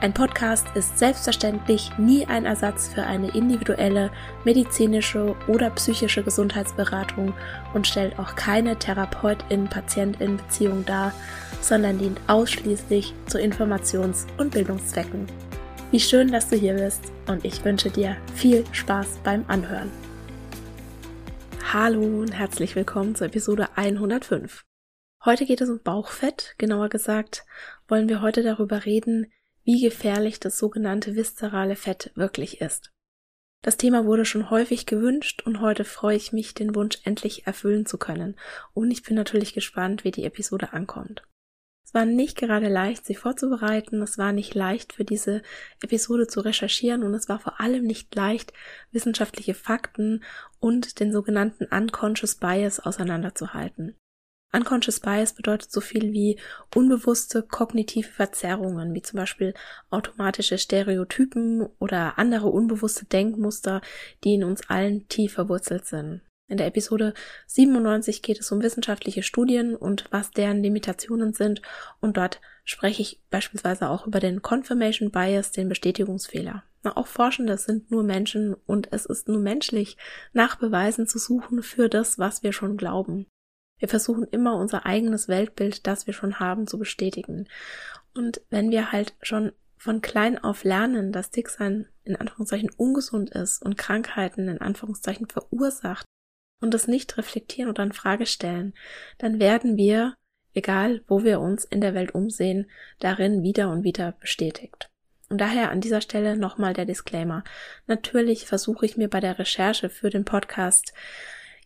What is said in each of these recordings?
ein Podcast ist selbstverständlich nie ein Ersatz für eine individuelle medizinische oder psychische Gesundheitsberatung und stellt auch keine Therapeutin-Patientin-Beziehung dar, sondern dient ausschließlich zu Informations- und Bildungszwecken. Wie schön, dass du hier bist und ich wünsche dir viel Spaß beim Anhören. Hallo und herzlich willkommen zur Episode 105. Heute geht es um Bauchfett, genauer gesagt wollen wir heute darüber reden, wie gefährlich das sogenannte viszerale Fett wirklich ist. Das Thema wurde schon häufig gewünscht und heute freue ich mich, den Wunsch endlich erfüllen zu können. Und ich bin natürlich gespannt, wie die Episode ankommt. Es war nicht gerade leicht, sie vorzubereiten, es war nicht leicht für diese Episode zu recherchieren und es war vor allem nicht leicht, wissenschaftliche Fakten und den sogenannten Unconscious Bias auseinanderzuhalten. Unconscious Bias bedeutet so viel wie unbewusste kognitive Verzerrungen, wie zum Beispiel automatische Stereotypen oder andere unbewusste Denkmuster, die in uns allen tief verwurzelt sind. In der Episode 97 geht es um wissenschaftliche Studien und was deren Limitationen sind und dort spreche ich beispielsweise auch über den Confirmation Bias, den Bestätigungsfehler. Na, auch Forschende sind nur Menschen und es ist nur menschlich, nach Beweisen zu suchen für das, was wir schon glauben. Wir versuchen immer unser eigenes Weltbild, das wir schon haben, zu bestätigen. Und wenn wir halt schon von klein auf lernen, dass Dicksein in Anführungszeichen ungesund ist und Krankheiten in Anführungszeichen verursacht und das nicht reflektieren oder in Frage stellen, dann werden wir, egal wo wir uns in der Welt umsehen, darin wieder und wieder bestätigt. Und daher an dieser Stelle nochmal der Disclaimer. Natürlich versuche ich mir bei der Recherche für den Podcast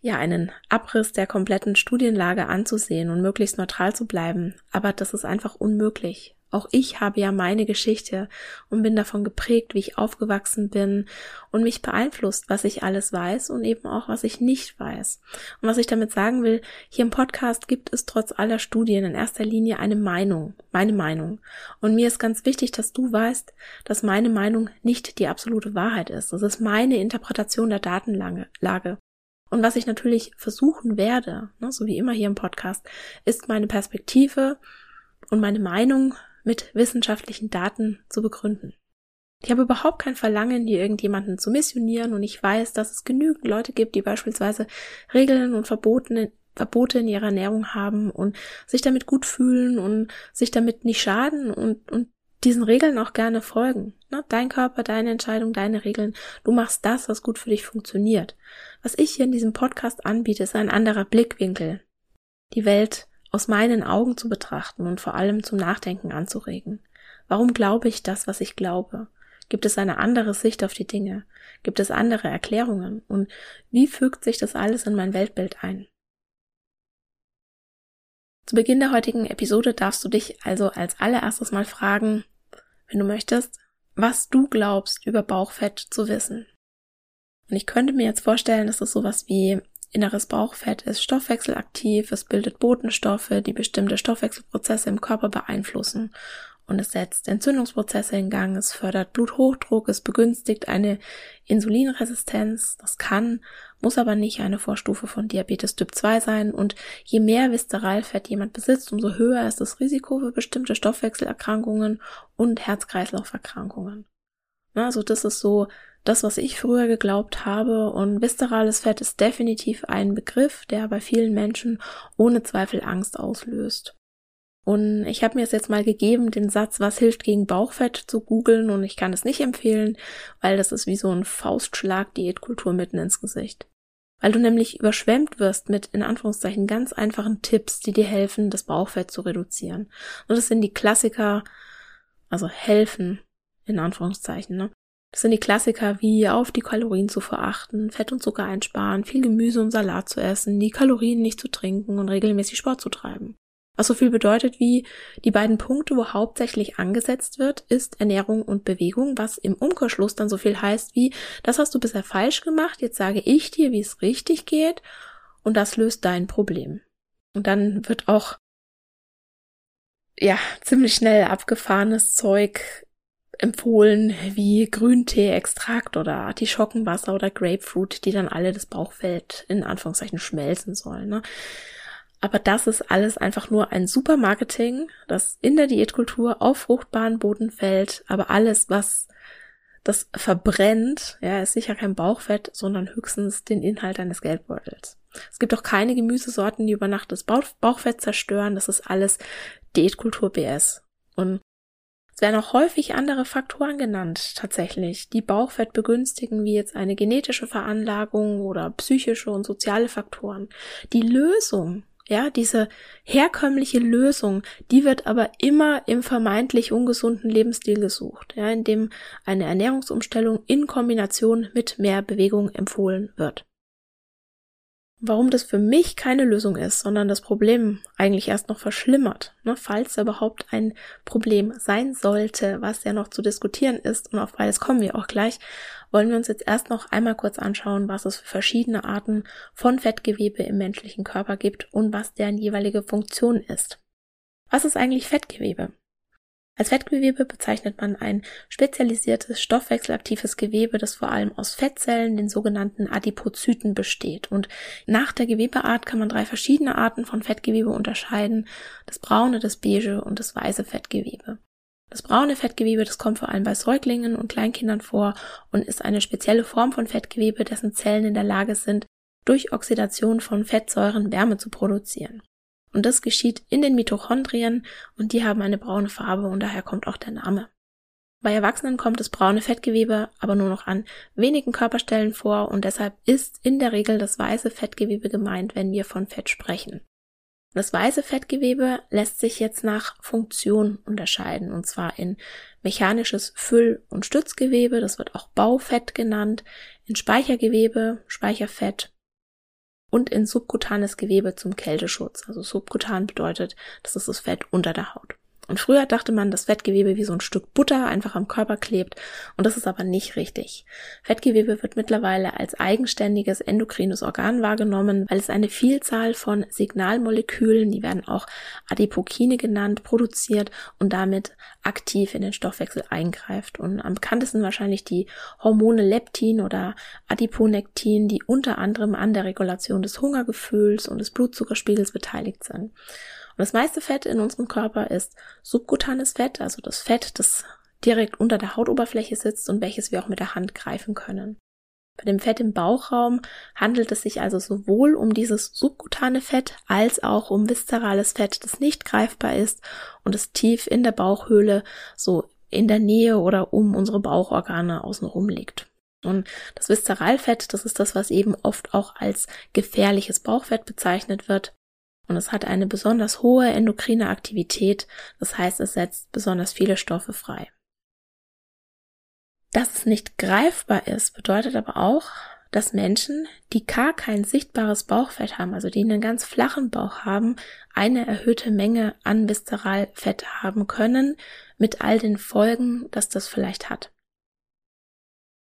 ja, einen Abriss der kompletten Studienlage anzusehen und möglichst neutral zu bleiben. Aber das ist einfach unmöglich. Auch ich habe ja meine Geschichte und bin davon geprägt, wie ich aufgewachsen bin und mich beeinflusst, was ich alles weiß und eben auch, was ich nicht weiß. Und was ich damit sagen will, hier im Podcast gibt es trotz aller Studien in erster Linie eine Meinung, meine Meinung. Und mir ist ganz wichtig, dass du weißt, dass meine Meinung nicht die absolute Wahrheit ist. Das ist meine Interpretation der Datenlage. Und was ich natürlich versuchen werde, ne, so wie immer hier im Podcast, ist meine Perspektive und meine Meinung mit wissenschaftlichen Daten zu begründen. Ich habe überhaupt kein Verlangen, hier irgendjemanden zu missionieren und ich weiß, dass es genügend Leute gibt, die beispielsweise Regeln und Verboten, Verbote in ihrer Ernährung haben und sich damit gut fühlen und sich damit nicht schaden und, und diesen Regeln auch gerne folgen. Ne? Dein Körper, deine Entscheidung, deine Regeln. Du machst das, was gut für dich funktioniert. Was ich hier in diesem Podcast anbiete, ist ein anderer Blickwinkel. Die Welt aus meinen Augen zu betrachten und vor allem zum Nachdenken anzuregen. Warum glaube ich das, was ich glaube? Gibt es eine andere Sicht auf die Dinge? Gibt es andere Erklärungen? Und wie fügt sich das alles in mein Weltbild ein? Zu Beginn der heutigen Episode darfst du dich also als allererstes mal fragen, wenn du möchtest, was du glaubst über Bauchfett zu wissen. Und ich könnte mir jetzt vorstellen, dass es sowas wie inneres Bauchfett ist stoffwechselaktiv, es bildet Botenstoffe, die bestimmte Stoffwechselprozesse im Körper beeinflussen und es setzt Entzündungsprozesse in Gang, es fördert Bluthochdruck, es begünstigt eine Insulinresistenz, das kann, muss aber nicht eine Vorstufe von Diabetes Typ 2 sein und je mehr Viszeralfett jemand besitzt, umso höher ist das Risiko für bestimmte Stoffwechselerkrankungen und Herz-Kreislauf-Erkrankungen. Also das ist so das, was ich früher geglaubt habe und viszerales Fett ist definitiv ein Begriff, der bei vielen Menschen ohne Zweifel Angst auslöst. Und ich habe mir es jetzt mal gegeben, den Satz, was hilft gegen Bauchfett zu googeln und ich kann es nicht empfehlen, weil das ist wie so ein Faustschlag Diätkultur mitten ins Gesicht. weil du nämlich überschwemmt wirst mit in Anführungszeichen ganz einfachen Tipps, die dir helfen, das Bauchfett zu reduzieren. Und das sind die Klassiker, also helfen in Anführungszeichen, ne? Das sind die Klassiker wie auf die Kalorien zu verachten, Fett und Zucker einsparen, viel Gemüse und Salat zu essen, die Kalorien nicht zu trinken und regelmäßig Sport zu treiben. Was so viel bedeutet wie die beiden Punkte, wo hauptsächlich angesetzt wird, ist Ernährung und Bewegung, was im Umkehrschluss dann so viel heißt wie, das hast du bisher falsch gemacht, jetzt sage ich dir, wie es richtig geht und das löst dein Problem. Und dann wird auch ja, ziemlich schnell abgefahrenes Zeug empfohlen, wie Grüntee-Extrakt oder Artischockenwasser oder Grapefruit, die dann alle das Bauchfett in Anführungszeichen schmelzen sollen. Ne? Aber das ist alles einfach nur ein super Marketing, das in der Diätkultur auf fruchtbaren Boden fällt. Aber alles, was das verbrennt, ja, ist sicher kein Bauchfett, sondern höchstens den Inhalt eines Geldbeutels. Es gibt auch keine Gemüsesorten, die über Nacht das Bauchfett zerstören. Das ist alles Diätkultur BS. Und es werden auch häufig andere Faktoren genannt, tatsächlich, die Bauchfett begünstigen, wie jetzt eine genetische Veranlagung oder psychische und soziale Faktoren. Die Lösung, ja, diese herkömmliche Lösung, die wird aber immer im vermeintlich ungesunden Lebensstil gesucht, ja, in dem eine Ernährungsumstellung in Kombination mit mehr Bewegung empfohlen wird. Warum das für mich keine Lösung ist, sondern das Problem eigentlich erst noch verschlimmert, ne, falls da überhaupt ein Problem sein sollte, was ja noch zu diskutieren ist, und auf beides kommen wir auch gleich, wollen wir uns jetzt erst noch einmal kurz anschauen, was es für verschiedene Arten von Fettgewebe im menschlichen Körper gibt und was deren jeweilige Funktion ist. Was ist eigentlich Fettgewebe? Als Fettgewebe bezeichnet man ein spezialisiertes stoffwechselaktives Gewebe, das vor allem aus Fettzellen, den sogenannten Adipozyten, besteht. Und nach der Gewebeart kann man drei verschiedene Arten von Fettgewebe unterscheiden. Das braune, das beige und das weiße Fettgewebe. Das braune Fettgewebe, das kommt vor allem bei Säuglingen und Kleinkindern vor und ist eine spezielle Form von Fettgewebe, dessen Zellen in der Lage sind, durch Oxidation von Fettsäuren Wärme zu produzieren. Und das geschieht in den Mitochondrien und die haben eine braune Farbe und daher kommt auch der Name. Bei Erwachsenen kommt das braune Fettgewebe aber nur noch an wenigen Körperstellen vor und deshalb ist in der Regel das weiße Fettgewebe gemeint, wenn wir von Fett sprechen. Das weiße Fettgewebe lässt sich jetzt nach Funktion unterscheiden, und zwar in mechanisches Füll- und Stützgewebe, das wird auch Baufett genannt, in Speichergewebe, Speicherfett und in subkutanes Gewebe zum Kälteschutz. Also subkutan bedeutet, das ist das Fett unter der Haut. Und früher dachte man, dass Fettgewebe wie so ein Stück Butter einfach am Körper klebt, und das ist aber nicht richtig. Fettgewebe wird mittlerweile als eigenständiges endokrines Organ wahrgenommen, weil es eine Vielzahl von Signalmolekülen, die werden auch Adipokine genannt, produziert und damit aktiv in den Stoffwechsel eingreift. Und am bekanntesten wahrscheinlich die Hormone Leptin oder Adiponektin, die unter anderem an der Regulation des Hungergefühls und des Blutzuckerspiegels beteiligt sind. Und das meiste Fett in unserem Körper ist subkutanes Fett, also das Fett, das direkt unter der Hautoberfläche sitzt und welches wir auch mit der Hand greifen können. Bei dem Fett im Bauchraum handelt es sich also sowohl um dieses subkutane Fett als auch um viszerales Fett, das nicht greifbar ist und es tief in der Bauchhöhle so in der Nähe oder um unsere Bauchorgane außenrum liegt. Und das Viszeralfett, das ist das, was eben oft auch als gefährliches Bauchfett bezeichnet wird und es hat eine besonders hohe endokrine Aktivität, das heißt, es setzt besonders viele Stoffe frei. Dass es nicht greifbar ist, bedeutet aber auch, dass Menschen, die gar kein sichtbares Bauchfett haben, also die einen ganz flachen Bauch haben, eine erhöhte Menge an Viszeralfett haben können, mit all den Folgen, dass das vielleicht hat.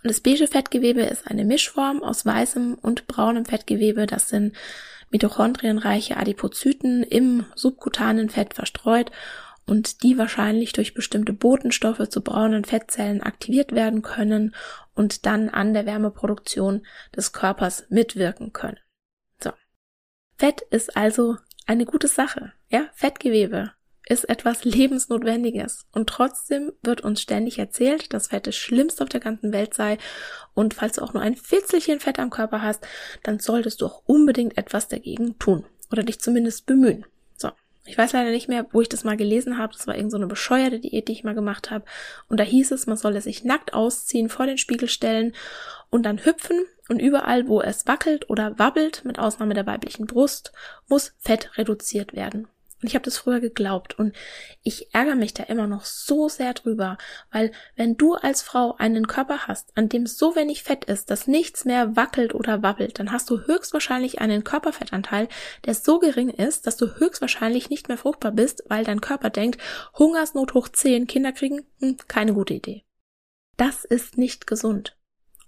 Und das beige Fettgewebe ist eine Mischform aus weißem und braunem Fettgewebe. Das sind mitochondrienreiche Adipozyten im subkutanen Fett verstreut und die wahrscheinlich durch bestimmte Botenstoffe zu braunen Fettzellen aktiviert werden können und dann an der Wärmeproduktion des Körpers mitwirken können. So. Fett ist also eine gute Sache. Ja, Fettgewebe ist etwas Lebensnotwendiges. Und trotzdem wird uns ständig erzählt, dass Fett das Schlimmste auf der ganzen Welt sei. Und falls du auch nur ein Fitzelchen Fett am Körper hast, dann solltest du auch unbedingt etwas dagegen tun. Oder dich zumindest bemühen. So. Ich weiß leider nicht mehr, wo ich das mal gelesen habe. Das war irgendeine so bescheuerte Diät, die ich mal gemacht habe. Und da hieß es, man solle sich nackt ausziehen, vor den Spiegel stellen und dann hüpfen. Und überall, wo es wackelt oder wabbelt, mit Ausnahme der weiblichen Brust, muss Fett reduziert werden. Und ich habe das früher geglaubt und ich ärgere mich da immer noch so sehr drüber, weil wenn du als Frau einen Körper hast, an dem so wenig Fett ist, dass nichts mehr wackelt oder wabbelt, dann hast du höchstwahrscheinlich einen Körperfettanteil, der so gering ist, dass du höchstwahrscheinlich nicht mehr fruchtbar bist, weil dein Körper denkt, Hungersnot hoch 10, Kinder kriegen, hm, keine gute Idee. Das ist nicht gesund.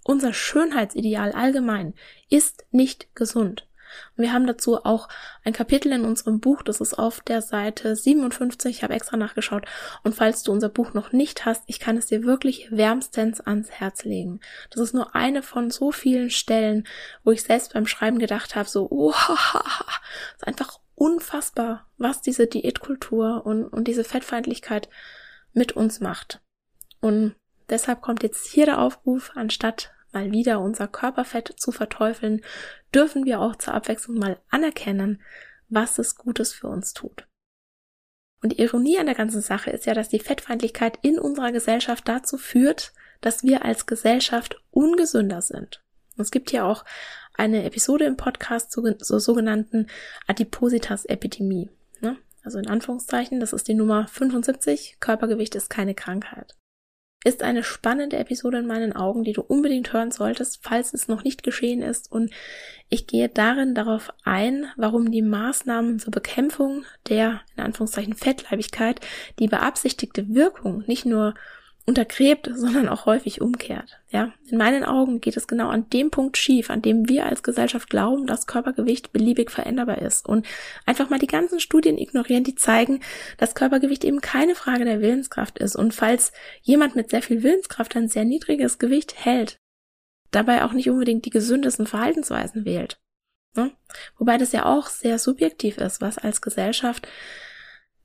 Unser Schönheitsideal allgemein ist nicht gesund. Und wir haben dazu auch ein Kapitel in unserem Buch, das ist auf der Seite 57, ich habe extra nachgeschaut. Und falls du unser Buch noch nicht hast, ich kann es dir wirklich wärmstens ans Herz legen. Das ist nur eine von so vielen Stellen, wo ich selbst beim Schreiben gedacht habe, so, oh, ist einfach unfassbar, was diese Diätkultur und, und diese Fettfeindlichkeit mit uns macht. Und deshalb kommt jetzt hier der Aufruf, anstatt mal wieder unser Körperfett zu verteufeln, dürfen wir auch zur Abwechslung mal anerkennen, was es Gutes für uns tut. Und die Ironie an der ganzen Sache ist ja, dass die Fettfeindlichkeit in unserer Gesellschaft dazu führt, dass wir als Gesellschaft ungesünder sind. Es gibt hier auch eine Episode im Podcast zur, zur sogenannten Adipositas-Epidemie. Ne? Also in Anführungszeichen, das ist die Nummer 75, Körpergewicht ist keine Krankheit ist eine spannende Episode in meinen Augen, die du unbedingt hören solltest, falls es noch nicht geschehen ist. Und ich gehe darin darauf ein, warum die Maßnahmen zur Bekämpfung der, in Anführungszeichen, Fettleibigkeit die beabsichtigte Wirkung nicht nur untergräbt, sondern auch häufig umkehrt. Ja, in meinen Augen geht es genau an dem Punkt schief, an dem wir als Gesellschaft glauben, dass Körpergewicht beliebig veränderbar ist und einfach mal die ganzen Studien ignorieren, die zeigen, dass Körpergewicht eben keine Frage der Willenskraft ist und falls jemand mit sehr viel Willenskraft ein sehr niedriges Gewicht hält, dabei auch nicht unbedingt die gesündesten Verhaltensweisen wählt. Ne? Wobei das ja auch sehr subjektiv ist, was als Gesellschaft,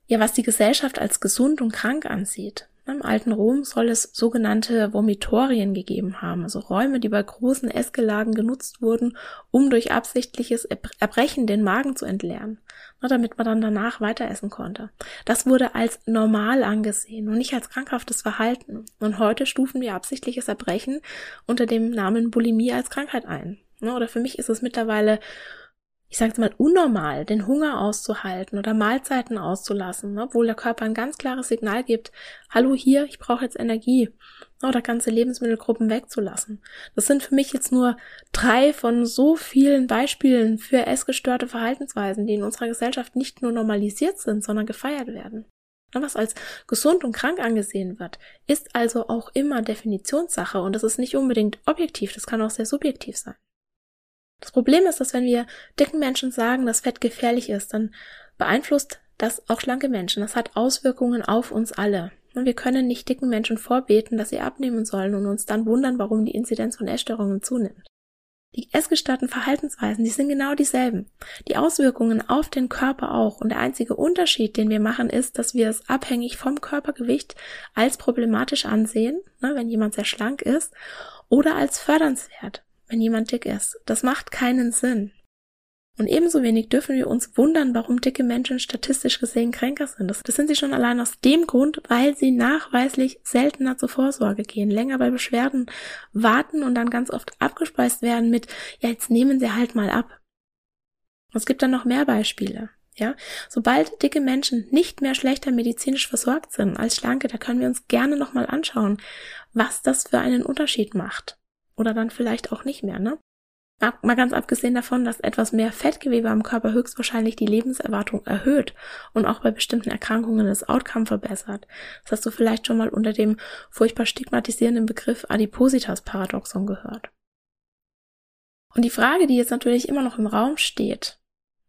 ja, was die Gesellschaft als gesund und krank ansieht. Im alten Rom soll es sogenannte Vomitorien gegeben haben, also Räume, die bei großen Essgelagen genutzt wurden, um durch absichtliches Erbrechen den Magen zu entleeren, damit man dann danach weiter essen konnte. Das wurde als normal angesehen und nicht als krankhaftes Verhalten. Und heute stufen wir absichtliches Erbrechen unter dem Namen Bulimie als Krankheit ein. Oder für mich ist es mittlerweile ich sage mal, unnormal, den Hunger auszuhalten oder Mahlzeiten auszulassen, ne, obwohl der Körper ein ganz klares Signal gibt, hallo hier, ich brauche jetzt Energie, ne, oder ganze Lebensmittelgruppen wegzulassen. Das sind für mich jetzt nur drei von so vielen Beispielen für essgestörte Verhaltensweisen, die in unserer Gesellschaft nicht nur normalisiert sind, sondern gefeiert werden. Ne, was als gesund und krank angesehen wird, ist also auch immer Definitionssache und das ist nicht unbedingt objektiv, das kann auch sehr subjektiv sein. Das Problem ist, dass wenn wir dicken Menschen sagen, dass Fett gefährlich ist, dann beeinflusst das auch schlanke Menschen. Das hat Auswirkungen auf uns alle. Und wir können nicht dicken Menschen vorbeten, dass sie abnehmen sollen und uns dann wundern, warum die Inzidenz von Essstörungen zunimmt. Die essgestörten Verhaltensweisen, die sind genau dieselben. Die Auswirkungen auf den Körper auch. Und der einzige Unterschied, den wir machen, ist, dass wir es abhängig vom Körpergewicht als problematisch ansehen, ne, wenn jemand sehr schlank ist, oder als fördernswert wenn jemand dick ist. Das macht keinen Sinn. Und ebenso wenig dürfen wir uns wundern, warum dicke Menschen statistisch gesehen kränker sind. Das, das, sind sie schon allein aus dem Grund, weil sie nachweislich seltener zur Vorsorge gehen, länger bei Beschwerden warten und dann ganz oft abgespeist werden mit, ja, jetzt nehmen sie halt mal ab. Es gibt dann noch mehr Beispiele. Ja, sobald dicke Menschen nicht mehr schlechter medizinisch versorgt sind als schlanke, da können wir uns gerne nochmal anschauen, was das für einen Unterschied macht. Oder dann vielleicht auch nicht mehr, ne? Mal ganz abgesehen davon, dass etwas mehr Fettgewebe am Körper höchstwahrscheinlich die Lebenserwartung erhöht und auch bei bestimmten Erkrankungen das Outcome verbessert. Das hast du vielleicht schon mal unter dem furchtbar stigmatisierenden Begriff Adipositas-Paradoxon gehört. Und die Frage, die jetzt natürlich immer noch im Raum steht,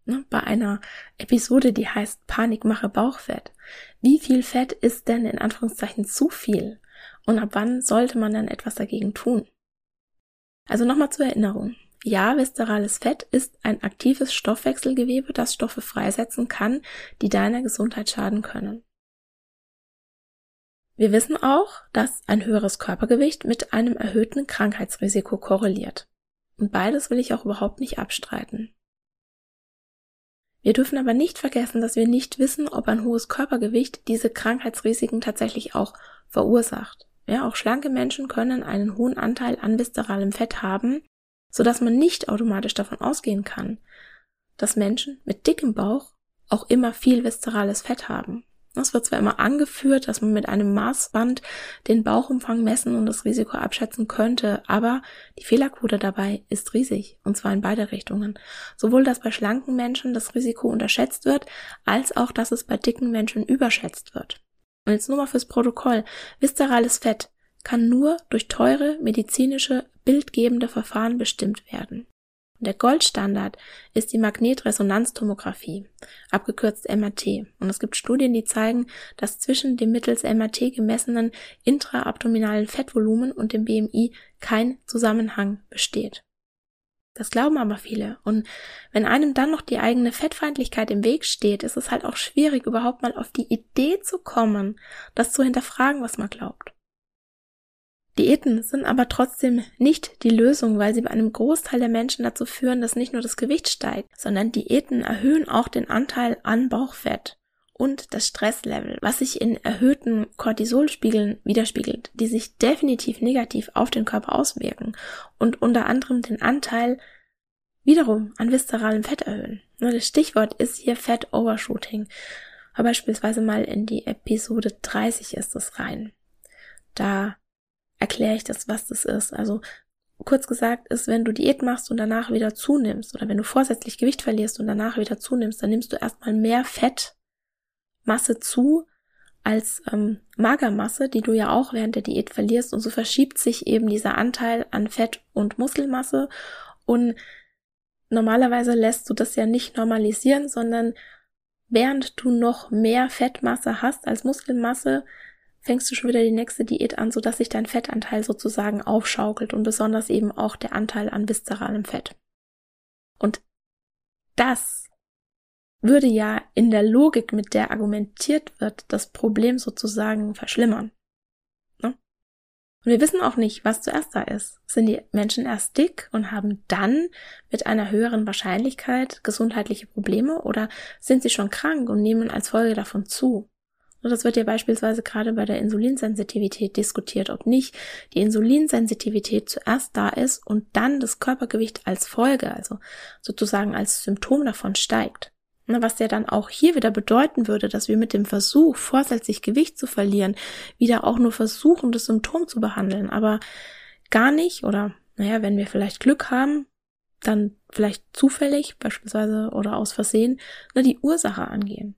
ne, bei einer Episode, die heißt Panikmache Bauchfett. Wie viel Fett ist denn in Anführungszeichen zu viel? Und ab wann sollte man dann etwas dagegen tun? Also nochmal zur Erinnerung. Ja, viszerales Fett ist ein aktives Stoffwechselgewebe, das Stoffe freisetzen kann, die deiner Gesundheit schaden können. Wir wissen auch, dass ein höheres Körpergewicht mit einem erhöhten Krankheitsrisiko korreliert. Und beides will ich auch überhaupt nicht abstreiten. Wir dürfen aber nicht vergessen, dass wir nicht wissen, ob ein hohes Körpergewicht diese Krankheitsrisiken tatsächlich auch verursacht. Ja, auch schlanke Menschen können einen hohen Anteil an viszeralem Fett haben, so dass man nicht automatisch davon ausgehen kann, dass Menschen mit dickem Bauch auch immer viel viszerales Fett haben. Es wird zwar immer angeführt, dass man mit einem Maßband den Bauchumfang messen und das Risiko abschätzen könnte, aber die Fehlerquote dabei ist riesig, und zwar in beide Richtungen. Sowohl, dass bei schlanken Menschen das Risiko unterschätzt wird, als auch, dass es bei dicken Menschen überschätzt wird. Und jetzt nur mal fürs Protokoll. Viszerales Fett kann nur durch teure medizinische bildgebende Verfahren bestimmt werden. Der Goldstandard ist die Magnetresonanztomographie, abgekürzt MRT. Und es gibt Studien, die zeigen, dass zwischen dem mittels MRT gemessenen intraabdominalen Fettvolumen und dem BMI kein Zusammenhang besteht. Das glauben aber viele. Und wenn einem dann noch die eigene Fettfeindlichkeit im Weg steht, ist es halt auch schwierig, überhaupt mal auf die Idee zu kommen, das zu hinterfragen, was man glaubt. Diäten sind aber trotzdem nicht die Lösung, weil sie bei einem Großteil der Menschen dazu führen, dass nicht nur das Gewicht steigt, sondern Diäten erhöhen auch den Anteil an Bauchfett und das Stresslevel, was sich in erhöhten Cortisolspiegeln widerspiegelt, die sich definitiv negativ auf den Körper auswirken und unter anderem den Anteil wiederum an viszeralem Fett erhöhen. Das Stichwort ist hier Fat Overshooting. Aber beispielsweise mal in die Episode 30 ist es rein. Da erkläre ich das, was das ist. Also kurz gesagt ist, wenn du Diät machst und danach wieder zunimmst oder wenn du vorsätzlich Gewicht verlierst und danach wieder zunimmst, dann nimmst du erstmal mehr Fettmasse zu als ähm, Magermasse, die du ja auch während der Diät verlierst und so verschiebt sich eben dieser Anteil an Fett und Muskelmasse und normalerweise lässt du das ja nicht normalisieren, sondern während du noch mehr Fettmasse hast als Muskelmasse, fängst du schon wieder die nächste Diät an, sodass sich dein Fettanteil sozusagen aufschaukelt und besonders eben auch der Anteil an viszeralem Fett. Und das würde ja in der Logik, mit der argumentiert wird, das Problem sozusagen verschlimmern. Ne? Und wir wissen auch nicht, was zuerst da ist. Sind die Menschen erst dick und haben dann mit einer höheren Wahrscheinlichkeit gesundheitliche Probleme oder sind sie schon krank und nehmen als Folge davon zu? Das wird ja beispielsweise gerade bei der Insulinsensitivität diskutiert, ob nicht die Insulinsensitivität zuerst da ist und dann das Körpergewicht als Folge, also sozusagen als Symptom davon steigt. Was ja dann auch hier wieder bedeuten würde, dass wir mit dem Versuch, vorsätzlich Gewicht zu verlieren, wieder auch nur versuchen, das Symptom zu behandeln, aber gar nicht oder, naja, wenn wir vielleicht Glück haben, dann vielleicht zufällig beispielsweise oder aus Versehen, na, die Ursache angehen.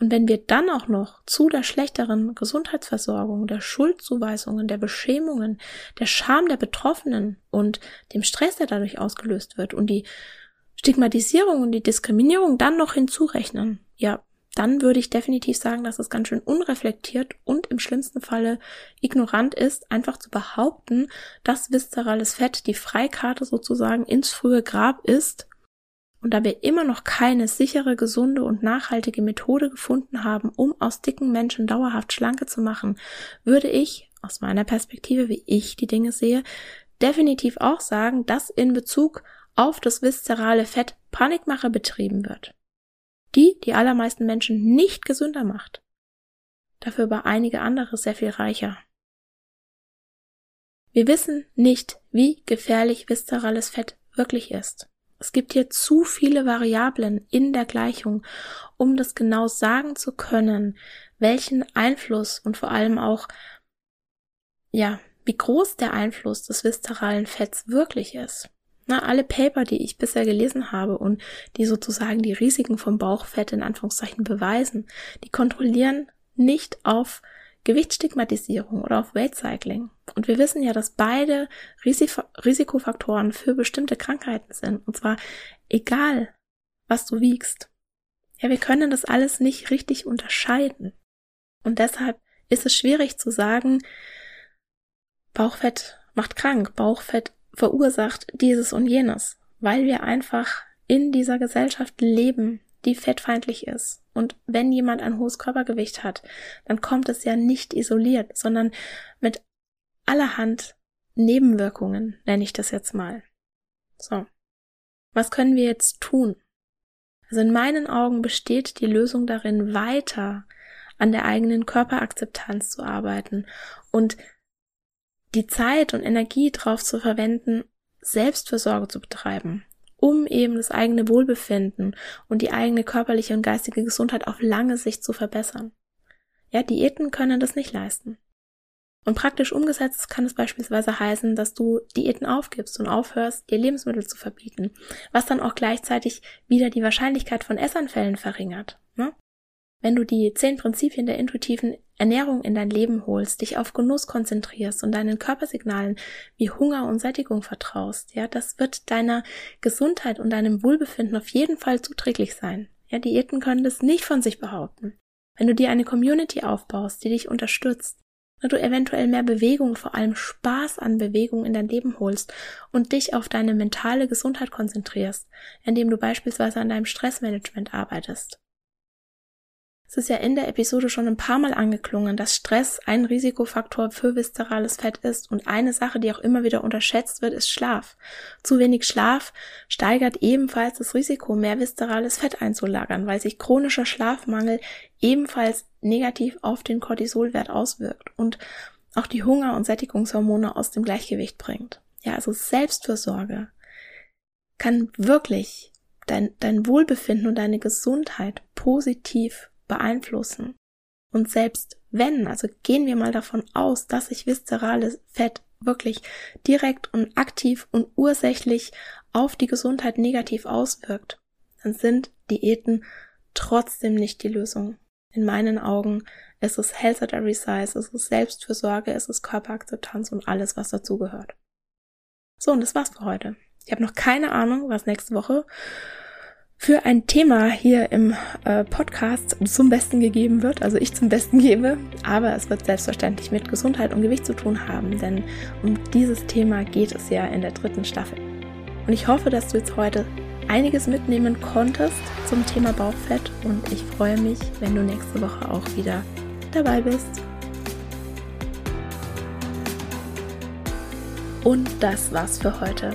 Und wenn wir dann auch noch zu der schlechteren Gesundheitsversorgung, der Schuldzuweisungen, der Beschämungen, der Scham der Betroffenen und dem Stress, der dadurch ausgelöst wird und die Stigmatisierung und die Diskriminierung dann noch hinzurechnen, ja, dann würde ich definitiv sagen, dass es ganz schön unreflektiert und im schlimmsten Falle ignorant ist, einfach zu behaupten, dass viszerales Fett die Freikarte sozusagen ins frühe Grab ist. Und da wir immer noch keine sichere, gesunde und nachhaltige Methode gefunden haben, um aus dicken Menschen dauerhaft schlanke zu machen, würde ich, aus meiner Perspektive, wie ich die Dinge sehe, definitiv auch sagen, dass in Bezug auf das viszerale Fett Panikmache betrieben wird. Die die allermeisten Menschen nicht gesünder macht. Dafür aber einige andere sehr viel reicher. Wir wissen nicht, wie gefährlich viszerales Fett wirklich ist. Es gibt hier zu viele Variablen in der Gleichung, um das genau sagen zu können, welchen Einfluss und vor allem auch, ja, wie groß der Einfluss des viszeralen Fetts wirklich ist. Na, alle Paper, die ich bisher gelesen habe und die sozusagen die Risiken vom Bauchfett in Anführungszeichen beweisen, die kontrollieren nicht auf Gewichtsstigmatisierung oder auf Weight Cycling. Und wir wissen ja, dass beide Risikofaktoren für bestimmte Krankheiten sind. Und zwar egal, was du wiegst. Ja, wir können das alles nicht richtig unterscheiden. Und deshalb ist es schwierig zu sagen, Bauchfett macht krank, Bauchfett verursacht dieses und jenes, weil wir einfach in dieser Gesellschaft leben, die fettfeindlich ist. Und wenn jemand ein hohes Körpergewicht hat, dann kommt es ja nicht isoliert, sondern mit allerhand Nebenwirkungen, nenne ich das jetzt mal. So. Was können wir jetzt tun? Also in meinen Augen besteht die Lösung darin, weiter an der eigenen Körperakzeptanz zu arbeiten und die Zeit und Energie darauf zu verwenden, Selbstversorge zu betreiben, um eben das eigene Wohlbefinden und die eigene körperliche und geistige Gesundheit auf lange Sicht zu verbessern. Ja, Diäten können das nicht leisten. Und praktisch umgesetzt kann es beispielsweise heißen, dass du Diäten aufgibst und aufhörst, dir Lebensmittel zu verbieten, was dann auch gleichzeitig wieder die Wahrscheinlichkeit von Essanfällen verringert. Ne? Wenn du die zehn Prinzipien der intuitiven Ernährung in dein Leben holst, dich auf Genuss konzentrierst und deinen Körpersignalen wie Hunger und Sättigung vertraust, ja, das wird deiner Gesundheit und deinem Wohlbefinden auf jeden Fall zuträglich sein. Ja, Diäten können das nicht von sich behaupten. Wenn du dir eine Community aufbaust, die dich unterstützt, du eventuell mehr Bewegung, vor allem Spaß an Bewegung in dein Leben holst und dich auf deine mentale Gesundheit konzentrierst, indem du beispielsweise an deinem Stressmanagement arbeitest. Es ist ja in der Episode schon ein paar Mal angeklungen, dass Stress ein Risikofaktor für viszerales Fett ist und eine Sache, die auch immer wieder unterschätzt wird, ist Schlaf. Zu wenig Schlaf steigert ebenfalls das Risiko, mehr viszerales Fett einzulagern, weil sich chronischer Schlafmangel ebenfalls negativ auf den Cortisolwert auswirkt und auch die Hunger- und Sättigungshormone aus dem Gleichgewicht bringt. Ja, also Selbstfürsorge kann wirklich dein, dein Wohlbefinden und deine Gesundheit positiv beeinflussen. Und selbst wenn, also gehen wir mal davon aus, dass sich viszerales Fett wirklich direkt und aktiv und ursächlich auf die Gesundheit negativ auswirkt, dann sind Diäten trotzdem nicht die Lösung. In meinen Augen ist es Health at Every Size, es ist Selbstfürsorge, es ist Körperakzeptanz und alles, was dazugehört. So, und das war's für heute. Ich habe noch keine Ahnung, was nächste Woche für ein Thema hier im äh, Podcast zum Besten gegeben wird, also ich zum Besten gebe, aber es wird selbstverständlich mit Gesundheit und Gewicht zu tun haben, denn um dieses Thema geht es ja in der dritten Staffel. Und ich hoffe, dass du jetzt heute einiges mitnehmen konntest zum Thema Bauchfett und ich freue mich, wenn du nächste Woche auch wieder dabei bist. Und das war's für heute.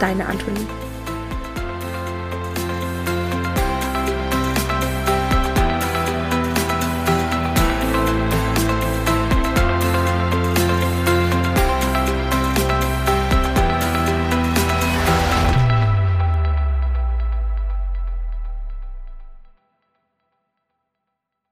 deine Antonie.